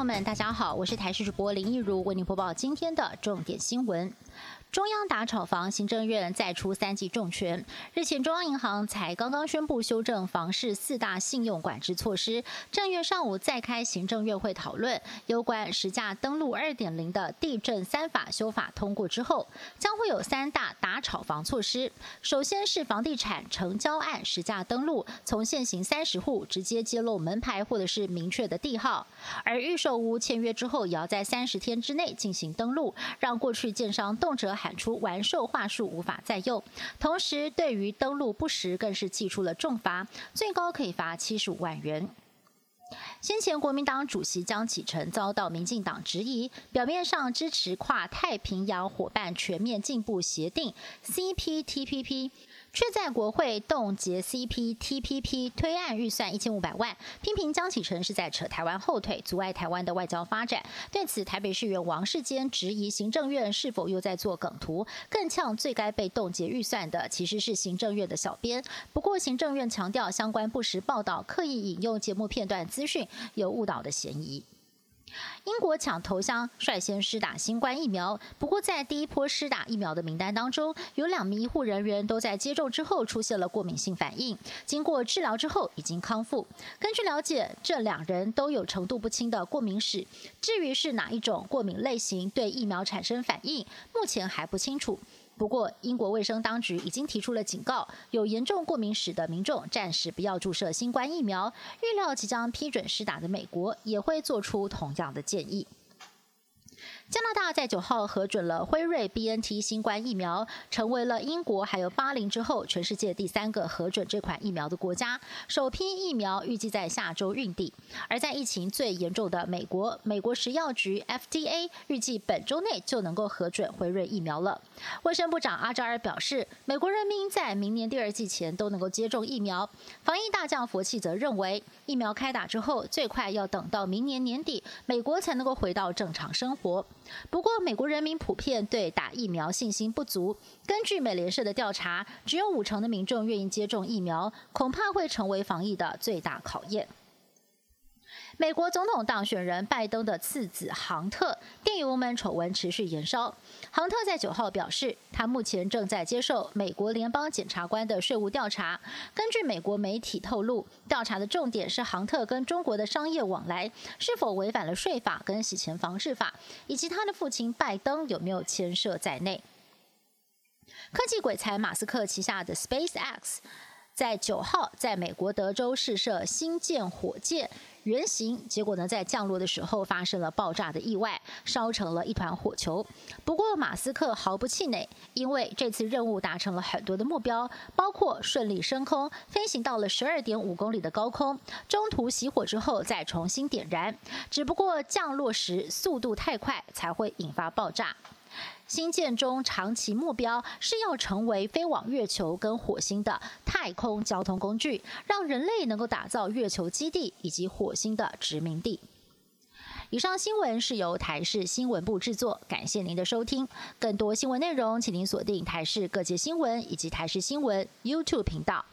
友们，大家好，我是台视主播林一如，为您播报今天的重点新闻。中央打炒房，行政院再出三记重拳。日前，中央银行才刚刚宣布修正房市四大信用管制措施。正月上午再开行政院会讨论有关实价登录二点零的地震三法修法通过之后，将会有三大打炒房措施。首先是房地产成交案实价登录，从现行三十户直接揭露门牌或者是明确的地号，而预售屋签约之后，也要在三十天之内进行登录，让过去建商动辄。喊出完兽话术无法再用，同时对于登录不实更是寄出了重罚，最高可以罚七十五万元。先前国民党主席江启臣遭到民进党质疑，表面上支持跨太平洋伙伴全面进步协定 （CPTPP）。却在国会冻结 CPTPP 推案预算一千五百万，批评江启臣是在扯台湾后腿，阻碍台湾的外交发展。对此，台北市议员王世坚质疑行政院是否又在做梗图，更呛最该被冻结预算的其实是行政院的小编。不过，行政院强调相关不实报道、刻意引用节目片段资讯有误导的嫌疑。英国抢头香，率先施打新冠疫苗。不过，在第一波施打疫苗的名单当中，有两名医护人员都在接种之后出现了过敏性反应，经过治疗之后已经康复。根据了解，这两人都有程度不轻的过敏史。至于是哪一种过敏类型对疫苗产生反应，目前还不清楚。不过，英国卫生当局已经提出了警告，有严重过敏史的民众暂时不要注射新冠疫苗。预料即将批准施打的美国也会做出同样的建议。加拿大在九号核准了辉瑞 BNT 新冠疫苗，成为了英国还有巴林之后全世界第三个核准这款疫苗的国家。首批疫苗预计在下周运抵。而在疫情最严重的美国，美国食药局 FDA 预计本周内就能够核准辉瑞疫苗了。卫生部长阿扎尔表示，美国人民在明年第二季前都能够接种疫苗。防疫大将佛气则认为，疫苗开打之后，最快要等到明年年底，美国才能够回到正常生活。不过，美国人民普遍对打疫苗信心不足。根据美联社的调查，只有五成的民众愿意接种疫苗，恐怕会成为防疫的最大考验。美国总统当选人拜登的次子杭特，电邮门丑闻持续延烧。杭特在九号表示，他目前正在接受美国联邦检察官的税务调查。根据美国媒体透露，调查的重点是杭特跟中国的商业往来是否违反了税法跟洗钱防治法，以及他的父亲拜登有没有牵涉在内。科技鬼才马斯克旗下的 SpaceX。在九号，在美国德州试射新建火箭原型，结果呢，在降落的时候发生了爆炸的意外，烧成了一团火球。不过，马斯克毫不气馁，因为这次任务达成了很多的目标，包括顺利升空，飞行到了十二点五公里的高空，中途熄火之后再重新点燃。只不过降落时速度太快，才会引发爆炸。新建中长期目标是要成为飞往月球跟火星的太空交通工具，让人类能够打造月球基地以及火星的殖民地。以上新闻是由台视新闻部制作，感谢您的收听。更多新闻内容，请您锁定台视各界新闻以及台视新闻 YouTube 频道。